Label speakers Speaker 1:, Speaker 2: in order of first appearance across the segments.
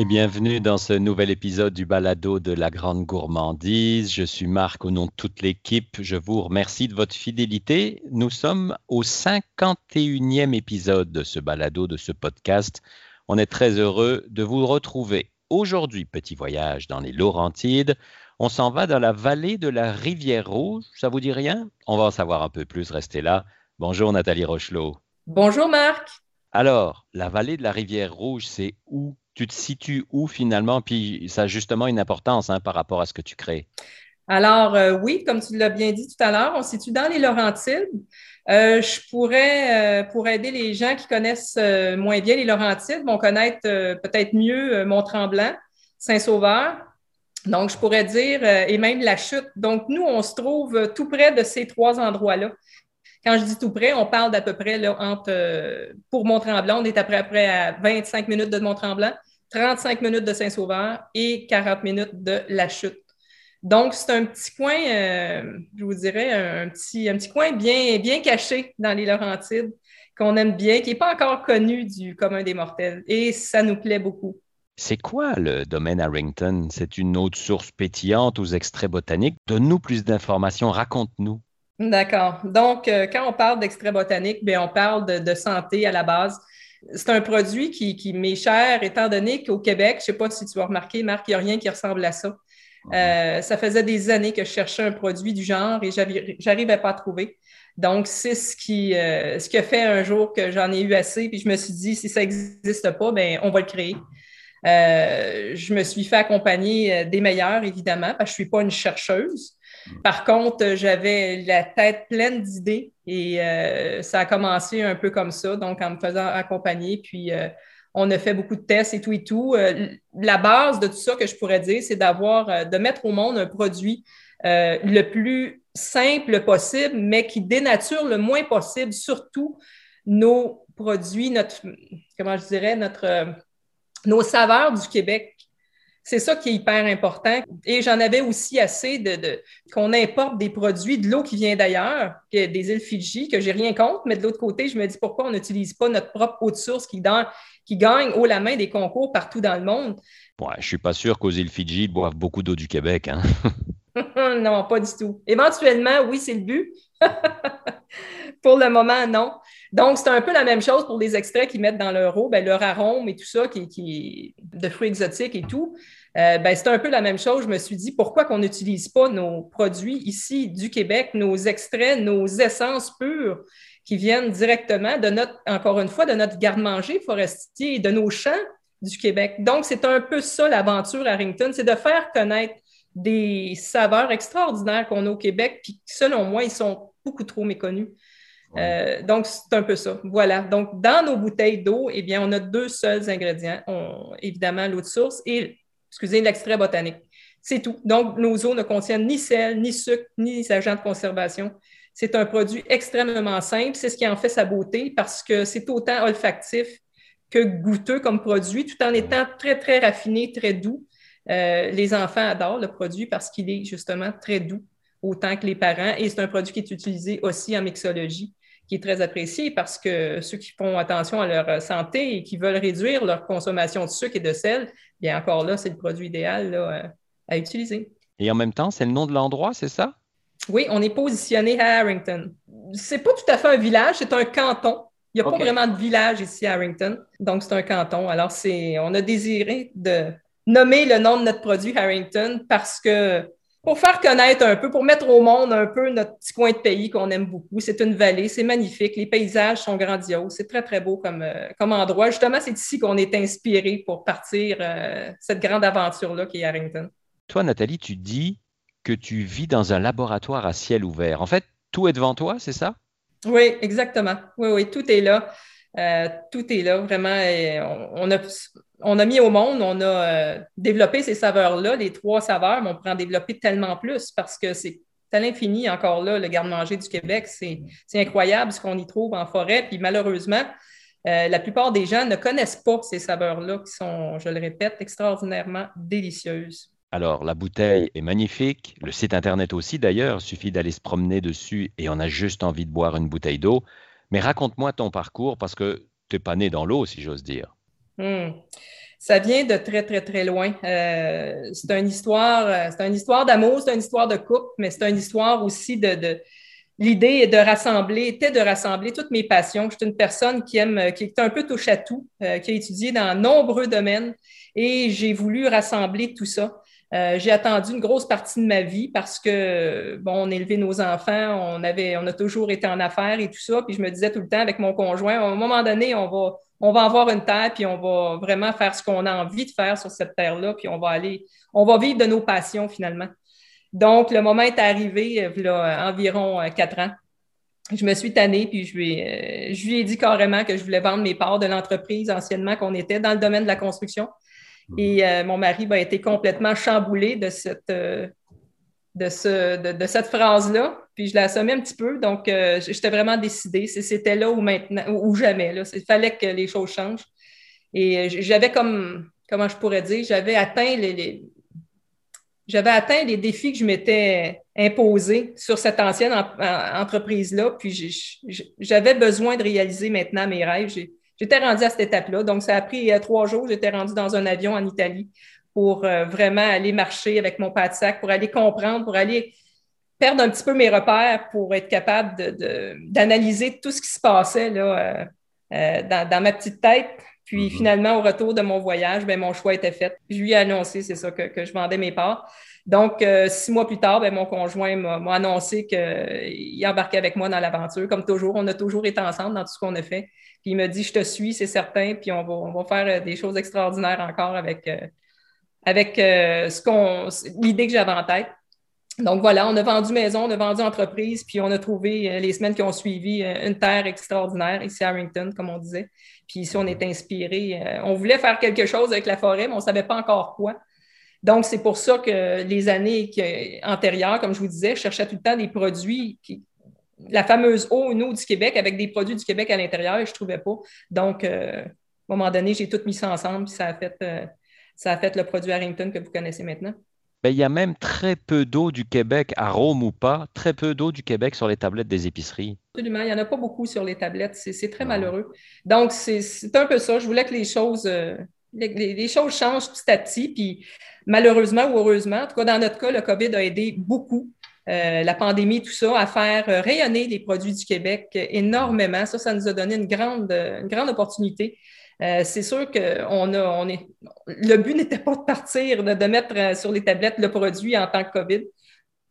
Speaker 1: Et bienvenue dans ce nouvel épisode du Balado de la Grande Gourmandise. Je suis Marc au nom de toute l'équipe. Je vous remercie de votre fidélité. Nous sommes au 51e épisode de ce Balado, de ce podcast. On est très heureux de vous retrouver. Aujourd'hui, petit voyage dans les Laurentides. On s'en va dans la vallée de la Rivière Rouge. Ça vous dit rien? On va en savoir un peu plus. Restez là. Bonjour Nathalie Rochelot.
Speaker 2: Bonjour Marc.
Speaker 1: Alors, la vallée de la Rivière Rouge, c'est où? Tu te situes où finalement? Puis ça a justement une importance hein, par rapport à ce que tu crées.
Speaker 2: Alors, euh, oui, comme tu l'as bien dit tout à l'heure, on se situe dans les Laurentides. Euh, je pourrais, euh, pour aider les gens qui connaissent moins bien les Laurentides, vont connaître peut-être mieux Mont-Tremblant, Saint-Sauveur. Donc, je pourrais dire, et même la chute. Donc, nous, on se trouve tout près de ces trois endroits-là. Quand je dis tout près, on parle d'à peu près entre, pour Mont-Tremblant, on est à peu près à 25 minutes de Mont-Tremblant. 35 minutes de Saint-Sauveur et 40 minutes de La Chute. Donc, c'est un petit coin, euh, je vous dirais, un petit, un petit coin bien, bien caché dans les Laurentides qu'on aime bien, qui n'est pas encore connu du commun des mortels. Et ça nous plaît beaucoup.
Speaker 1: C'est quoi le domaine Harrington? C'est une autre source pétillante aux extraits botaniques. Donne-nous plus d'informations, raconte-nous.
Speaker 2: D'accord. Donc, euh, quand on parle d'extraits botaniques, bien, on parle de, santé à la base. C'est un produit qui, qui m'est cher, étant donné qu'au Québec, je ne sais pas si tu as remarqué, Marc, il n'y a rien qui ressemble à ça. Euh, ça faisait des années que je cherchais un produit du genre et j'arrivais pas à trouver. Donc, c'est ce qui, euh, ce qui a fait un jour que j'en ai eu assez, puis je me suis dit, si ça n'existe pas, ben, on va le créer. Euh, je me suis fait accompagner des meilleurs, évidemment, parce que je ne suis pas une chercheuse. Par contre, j'avais la tête pleine d'idées et euh, ça a commencé un peu comme ça, donc en me faisant accompagner. Puis euh, on a fait beaucoup de tests et tout et tout. Euh, la base de tout ça que je pourrais dire, c'est d'avoir, de mettre au monde un produit le plus simple possible, mais qui dénature le moins possible, surtout nos produits, notre, comment je dirais, notre, nos saveurs du Québec. C'est ça qui est hyper important. Et j'en avais aussi assez de, qu'on importe des produits, de l'eau qui vient d'ailleurs, des îles Fidji, que j'ai rien contre, mais de l'autre côté, je me dis pourquoi on n'utilise pas notre propre eau de source qui, qui gagne haut la main des concours partout dans le monde.
Speaker 1: Ouais, je suis pas sûr qu'aux îles Fidji boivent beaucoup d'eau du Québec. Hein?
Speaker 2: non, pas du tout. Éventuellement, oui, c'est le but. pour le moment, non. Donc, c'est un peu la même chose pour les extraits qu'ils mettent dans leur eau, ben, leur arôme et tout ça, qui, qui de fruits exotiques et tout. Euh, ben, c'est un peu la même chose. Je me suis dit, pourquoi qu'on n'utilise pas nos produits ici du Québec, nos extraits, nos essences pures qui viennent directement de notre, encore une fois, de notre garde-manger forestier et de nos champs du Québec. Donc, c'est un peu ça l'aventure à Harrington, c'est de faire connaître des saveurs extraordinaires qu'on a au Québec, puis selon moi, ils sont beaucoup trop méconnus. Euh, donc, c'est un peu ça. Voilà. Donc, dans nos bouteilles d'eau, eh bien, on a deux seuls ingrédients. évidemment, l'eau de source et excusez, l'extrait botanique. C'est tout. Donc, nos eaux ne contiennent ni sel, ni sucre, ni agents de conservation. C'est un produit extrêmement simple. C'est ce qui en fait sa beauté parce que c'est autant olfactif que goûteux comme produit, tout en étant très, très raffiné, très doux. Euh, les enfants adorent le produit parce qu'il est justement très doux, autant que les parents. Et c'est un produit qui est utilisé aussi en mixologie qui est très apprécié parce que ceux qui font attention à leur santé et qui veulent réduire leur consommation de sucre et de sel, bien encore là, c'est le produit idéal euh, à utiliser.
Speaker 1: Et en même temps, c'est le nom de l'endroit, c'est ça?
Speaker 2: Oui, on est positionné à Harrington. C'est pas tout à fait un village, c'est un canton. Il n'y a pas vraiment de village ici à Harrington, donc c'est un canton. Alors, c'est, on a désiré de nommer le nom de notre produit Harrington parce que pour faire connaître un peu, pour mettre au monde un peu notre petit coin de pays qu'on aime beaucoup. C'est une vallée, c'est magnifique, les paysages sont grandioses, c'est très, très beau comme, euh, comme endroit. Justement, c'est ici qu'on est inspiré pour partir euh, cette grande aventure-là qui est Harrington.
Speaker 1: Toi, Nathalie, tu dis que tu vis dans un laboratoire à ciel ouvert. En fait, tout est devant toi, c'est ça?
Speaker 2: Oui, exactement. Oui, oui, tout est là. Euh, tout est là, vraiment. On, a, mis au monde, on a euh, développé ces saveurs-là, les trois saveurs, mais on pourrait en développer tellement plus parce que c'est à l'infini encore là, le garde-manger du Québec. C'est incroyable ce qu'on y trouve en forêt. Puis malheureusement, euh, la plupart des gens ne connaissent pas ces saveurs-là qui sont, je le répète, extraordinairement délicieuses.
Speaker 1: Alors, la bouteille est magnifique, le site Internet aussi d'ailleurs, il suffit d'aller se promener dessus et on a juste envie de boire une bouteille d'eau. Mais raconte-moi ton parcours parce que tu n'es pas né dans l'eau, si j'ose dire.
Speaker 2: Hmm. Ça vient de très, très, très loin. Euh, c'est une histoire, c'est une histoire d'amour, c'est une histoire de couple, mais c'est une histoire aussi de, l'idée de rassembler, était de rassembler toutes mes passions. Je suis une personne qui aime, qui est un peu touche à tout, qui a étudié dans nombreux domaines et j'ai voulu rassembler tout ça. Euh, j'ai attendu une grosse partie de ma vie parce que, bon, on élevait nos enfants, on, avait, on a toujours été en affaires et tout ça. Puis je me disais tout le temps avec mon conjoint, à un moment donné, on va, on va avoir une terre, puis on va vraiment faire ce qu'on a envie de faire sur cette terre-là, puis on va aller, on va vivre de nos passions finalement. Donc, le moment est arrivé, euh, là, environ euh, quatre ans. Je me suis tannée, puis je lui, ai, je lui ai dit carrément que je voulais vendre mes parts de l'entreprise anciennement qu'on était dans le domaine de la construction. Et euh, mon mari a été complètement chamboulé de cette, euh, de, ce, de, cette phrase-là. Puis je l'ai assommé un petit peu. Donc, euh, j'étais vraiment décidée. C'était là ou maintenant, ou jamais. Là. Il fallait que les choses changent. Et j'avais comme, comment je pourrais dire, j'avais atteint les, j'avais atteint les défis que je m'étais imposés sur cette ancienne entreprise-là. Puis j'avais besoin de réaliser maintenant mes rêves. J'étais rendue à cette étape-là. Donc, ça a pris euh, trois jours. J'étais rendue dans un avion en Italie pour euh, vraiment aller marcher avec mon pas de sac, pour aller comprendre, pour aller perdre un petit peu mes repères pour être capable d'analyser tout ce qui se passait là, euh, dans, ma petite tête. Puis mm-hmm. finalement, au retour de mon voyage, ben, mon choix était fait. Je lui ai annoncé, c'est ça, que, je vendais mes parts. Donc, six mois plus tard, ben, mon conjoint m'a annoncé qu'il embarquait avec moi dans l'aventure. Comme toujours, on a toujours été ensemble dans tout ce qu'on a fait. Puis il me dit, je te suis, c'est certain, puis on va, on va faire euh, des choses extraordinaires encore avec, euh, avec euh, ce qu'on, l'idée que j'avais en tête. Donc voilà, on a vendu maison, on a vendu entreprise, puis on a trouvé les semaines qui ont suivi une terre extraordinaire ici à Harrington, comme on disait. Puis ici, on est inspiré. on voulait faire quelque chose avec la forêt, mais on ne savait pas encore quoi. Donc, c'est pour ça que les années antérieures, comme je vous disais, je cherchais tout le temps des produits la fameuse eau, une eau du Québec avec des produits du Québec à l'intérieur et je ne trouvais pas. Donc, euh, à un moment donné, j'ai tout mis ça ensemble et ça a fait, euh, ça a fait le produit Harrington que vous connaissez maintenant.
Speaker 1: Ben, il y a même très peu d'eau du Québec, à Rome ou pas, très peu d'eau du Québec sur les tablettes des épiceries.
Speaker 2: Absolument, il n'y en a pas beaucoup sur les tablettes, c'est très malheureux. Donc, c'est un peu ça. Je voulais que les choses, euh, les, choses changent petit à petit, puis malheureusement ou heureusement, en tout cas dans notre cas, le COVID a aidé beaucoup euh, la pandémie, tout ça, à faire euh, rayonner les produits du Québec énormément. Ça, ça nous a donné une grande, une grande opportunité. Euh, c'est sûr que on a, on est, le but n'était pas de partir, de, mettre sur les tablettes le produit en tant que COVID.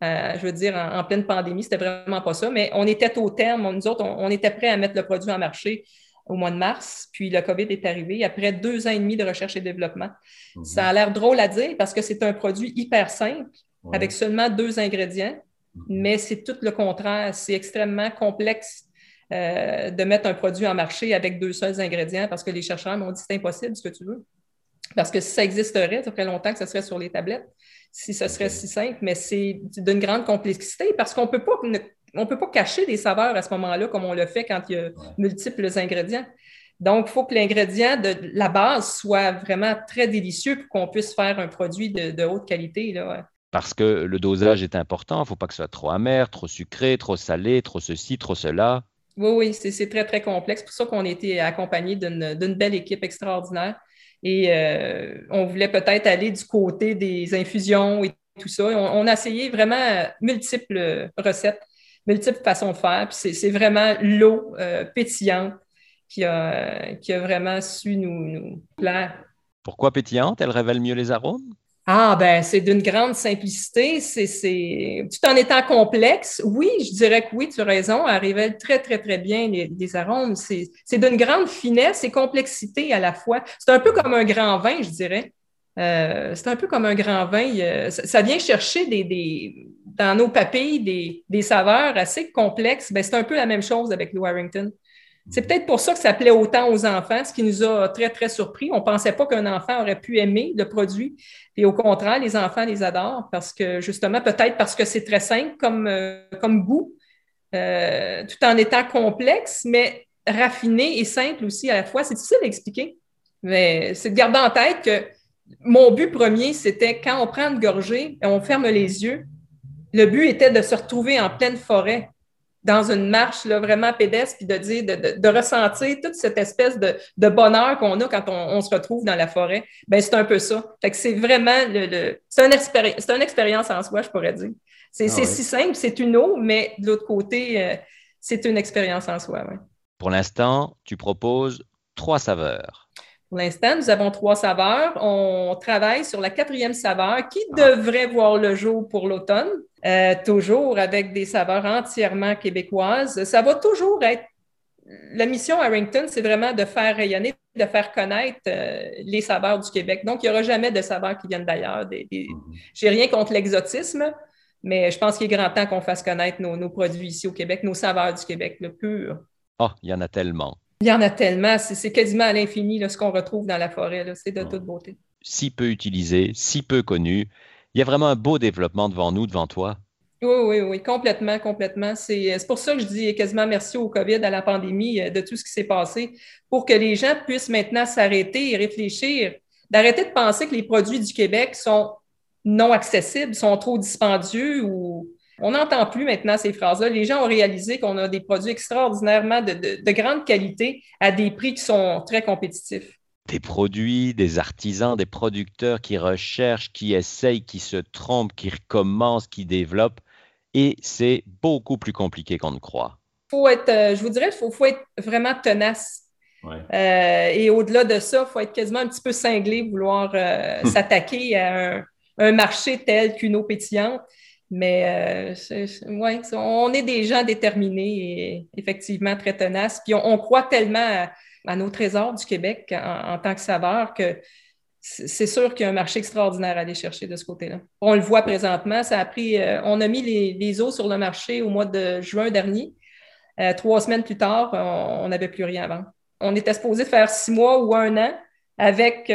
Speaker 2: je veux dire, en, pleine pandémie, c'était vraiment pas ça, mais on était au terme, nous autres, on, était prêts à mettre le produit en marché au mois de mars, puis le COVID est arrivé après deux ans et demi de recherche et développement. Mm-hmm. Ça a l'air drôle à dire parce que c'est un produit hyper simple, avec seulement deux ingrédients, mhm. mais c'est tout le contraire. C'est extrêmement complexe euh, de mettre un produit en marché avec deux seuls ingrédients parce que les chercheurs m'ont dit c'est impossible ce que tu veux. Parce que si ça existerait, ça ferait longtemps que ça serait sur les tablettes, si ce serait si simple, mais c'est d'une grande complexité parce qu'on ne peut pas on peut pas cacher des saveurs à ce moment-là comme on le fait quand il y a multiples ingrédients. Donc, il faut que l'ingrédient de la base soit vraiment très délicieux pour qu'on puisse faire un produit de, de haute qualité. Là
Speaker 1: parce que le dosage est important. Il ne faut pas que ce soit trop amer, trop sucré, trop salé, trop ceci, trop cela.
Speaker 2: Oui, oui, c'est très, très complexe. C'est pour ça qu'on a été accompagné d'une belle équipe extraordinaire. Et euh, on voulait peut-être aller du côté des infusions et tout ça. On, a essayé vraiment multiples recettes, multiples façons de faire. C'est vraiment l'eau euh, pétillante qui a, vraiment su nous plaire.
Speaker 1: Pourquoi pétillante? Elle révèle mieux les arômes?
Speaker 2: Ah, ben, c'est d'une grande simplicité. C'est, tout en étant complexe, oui, je dirais que oui, tu as raison, elle révèle très, très, très bien les, arômes. C'est, d'une grande finesse et complexité à la fois. C'est un peu comme un grand vin, je dirais. Euh, c'est un peu comme un grand vin. ça, vient chercher des, dans nos papilles des, des saveurs assez complexes. Ben, c'est un peu la même chose avec le Warrington. C'est peut-être pour ça que ça plaît autant aux enfants, ce qui nous a très, très surpris. On ne pensait pas qu'un enfant aurait pu aimer le produit. Et au contraire, les enfants les adorent parce que, justement, peut-être parce que c'est très simple comme, euh, goût, euh, tout en étant complexe, mais raffiné et simple aussi à la fois. C'est difficile à expliquer, mais c'est de garder en tête que mon but premier, c'était quand on prend une gorgée et on ferme les yeux, le but était de se retrouver en pleine forêt dans une marche là, vraiment pédestre, puis de dire, de, ressentir toute cette espèce de, bonheur qu'on a quand on, se retrouve dans la forêt. Ben c'est un peu ça. Fait que c'est vraiment le, c'est une, expérience en soi, je pourrais dire. C'est ah si simple, c'est une eau, mais de l'autre côté, euh, c'est une expérience en soi.
Speaker 1: Pour l'instant, tu proposes trois saveurs.
Speaker 2: Pour l'instant, nous avons trois saveurs. On travaille sur la quatrième saveur qui ah. devrait voir le jour pour l'automne, euh, toujours avec des saveurs entièrement québécoises. Ça va toujours être. La mission Harrington, c'est vraiment de faire rayonner, de faire connaître euh, les saveurs du Québec. Donc, il n'y aura jamais de saveurs qui viennent d'ailleurs. Des, mm-hmm. J'ai rien contre l'exotisme, mais je pense qu'il est grand temps qu'on fasse connaître nos, produits ici au Québec, nos saveurs du Québec, le pur.
Speaker 1: Oh, il y en a tellement.
Speaker 2: Il y en a tellement. C'est quasiment à l'infini ce qu'on retrouve dans la forêt. C'est de toute beauté.
Speaker 1: Si peu utilisé, si peu connu. Il y a vraiment un beau développement devant nous, devant toi.
Speaker 2: Oui, oui, oui, complètement, complètement. C'est pour ça que je dis quasiment merci au COVID, à la pandémie, euh, de tout ce qui s'est passé, pour que les gens puissent maintenant s'arrêter et réfléchir, d'arrêter de penser que les produits du Québec sont non accessibles, sont trop dispendieux ou on n'entend plus maintenant ces phrases-là. Les gens ont réalisé qu'on a des produits extraordinairement de, grande qualité à des prix qui sont très compétitifs.
Speaker 1: Des produits, des artisans, des producteurs qui recherchent, qui essayent, qui se trompent, qui recommencent, qui développent. Et c'est beaucoup plus compliqué qu'on ne croit.
Speaker 2: Faut être, euh, je vous dirais, il faut, être vraiment tenace. Euh, et au-delà de ça, il faut être quasiment un petit peu cinglé, vouloir euh, s'attaquer à un, un, marché tel qu'une eau pétillante. Mais euh, ouais, on est des gens déterminés et effectivement très tenaces. Puis on, croit tellement à, nos trésors du Québec en, tant que saveur que c'est sûr qu'il y a un marché extraordinaire à aller chercher de ce côté-là. On le voit présentement. Ça a pris, euh, on a mis les, les, eaux sur le marché au mois de juin dernier. Euh, trois semaines plus tard, on n'avait plus rien avant. On était supposé faire six mois ou un an avec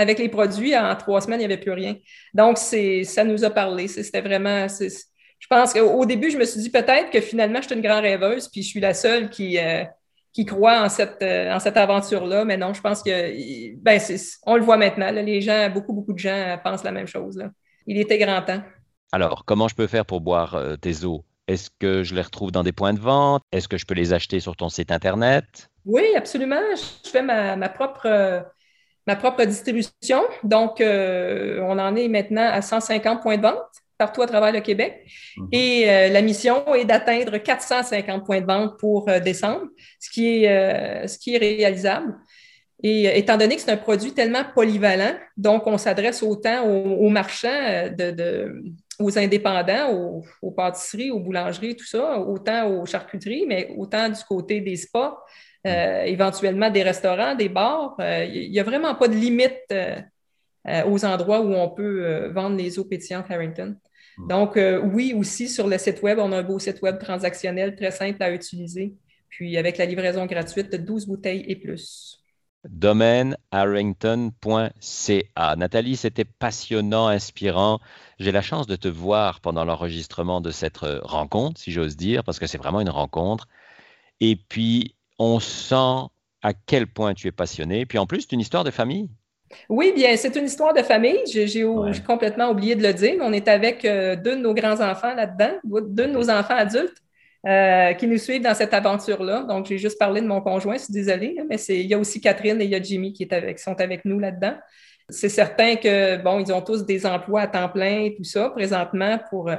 Speaker 2: avec les produits, en trois semaines, il n'y avait plus rien. Donc, ça nous a parlé. C'était vraiment. Je pense qu'au début, je me suis dit peut-être que finalement, je suis une grande rêveuse, puis je suis la seule qui, euh, qui croit en cette, euh, cette aventure-là. Mais non, je pense que ben, on le voit maintenant. les gens, beaucoup, beaucoup de gens pensent la même chose. Il était grand temps.
Speaker 1: Alors, comment je peux faire pour boire euh, tes eaux? Est-ce que je les retrouve dans des points de vente? Est-ce que je peux les acheter sur ton site Internet?
Speaker 2: Oui, absolument. Je fais ma, ma propre ma propre distribution. Donc, euh, on en est maintenant à 150 points de vente partout à travers le Québec. Mhm. Et euh, la mission est d'atteindre 450 points de vente pour euh, décembre, ce qui est, ce qui est réalisable. Et étant donné que c'est un produit tellement polyvalent, donc on s'adresse autant aux, marchands, de, aux indépendants, aux, aux, pâtisseries, aux boulangeries, tout ça, autant aux charcuteries, mais autant du côté des spas, euh, éventuellement des restaurants, des bars. Il euh, n'y a vraiment pas de limite euh, aux endroits où on peut vendre les eaux pétillantes Harrington. Hmm. Donc, oui, aussi sur le site Web, on a un beau site Web transactionnel très simple à utiliser. Puis avec la livraison gratuite de 12 bouteilles et plus
Speaker 1: domaine harrington.ca. Nathalie, c'était passionnant, inspirant. J'ai la chance de te voir pendant l'enregistrement de cette rencontre, si j'ose dire, parce que c'est vraiment une rencontre. Et puis, on sent à quel point tu es passionné. Puis en plus, c'est une histoire de famille.
Speaker 2: Oui, bien, c'est une histoire de famille. J'ai complètement oublié de le dire. On est avec euh, deux de nos grands-enfants là-dedans, deux de nos enfants adultes euh, qui nous suivent dans cette aventure-là. Donc, j'ai juste parlé de mon conjoint, je suis désolée, mais il y a aussi Catherine et il y a Jimmy qui, sont avec nous là-dedans. C'est certain que, bon, ils ont tous des emplois à temps plein et tout ça présentement pour, euh,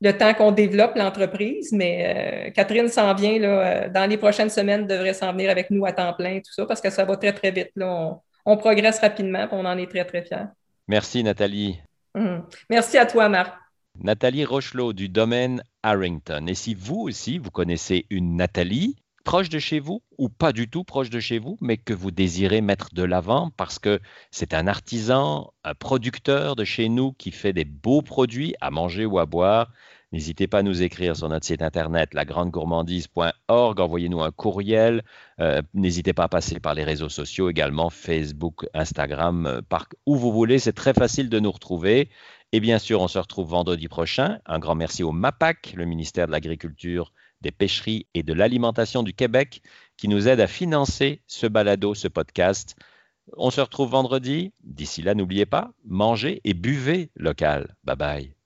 Speaker 2: le temps qu'on développe l'entreprise. Mais euh, Catherine s'en vient là, euh, dans les prochaines semaines, devrait s'en venir avec nous à temps plein, tout ça, parce que ça va très, très vite. Là. On, progresse rapidement, on en est très, très fiers.
Speaker 1: Merci, Nathalie.
Speaker 2: Hum. Merci à toi, Marc.
Speaker 1: Nathalie Rochelot du domaine Harrington. Et si vous aussi, vous connaissez une Nathalie proche de chez vous ou pas du tout proche de chez vous, mais que vous désirez mettre de l'avant parce que c'est un artisan, un producteur de chez nous qui fait des beaux produits à manger ou à boire, N'hésitez pas à nous écrire sur notre site internet lagrandegourmandise.org. Envoyez-nous un courriel. Euh, n'hésitez pas à passer par les réseaux sociaux également, Facebook, Instagram, euh, par où vous voulez. C'est très facile de nous retrouver. Et bien sûr, on se retrouve vendredi prochain. Un grand merci au MAPAC, le ministère de l'Agriculture, des Pêcheries et de l'Alimentation du Québec, qui nous aide à financer ce balado, ce podcast. On se retrouve vendredi. D'ici là, n'oubliez pas, mangez et buvez local. Bye bye.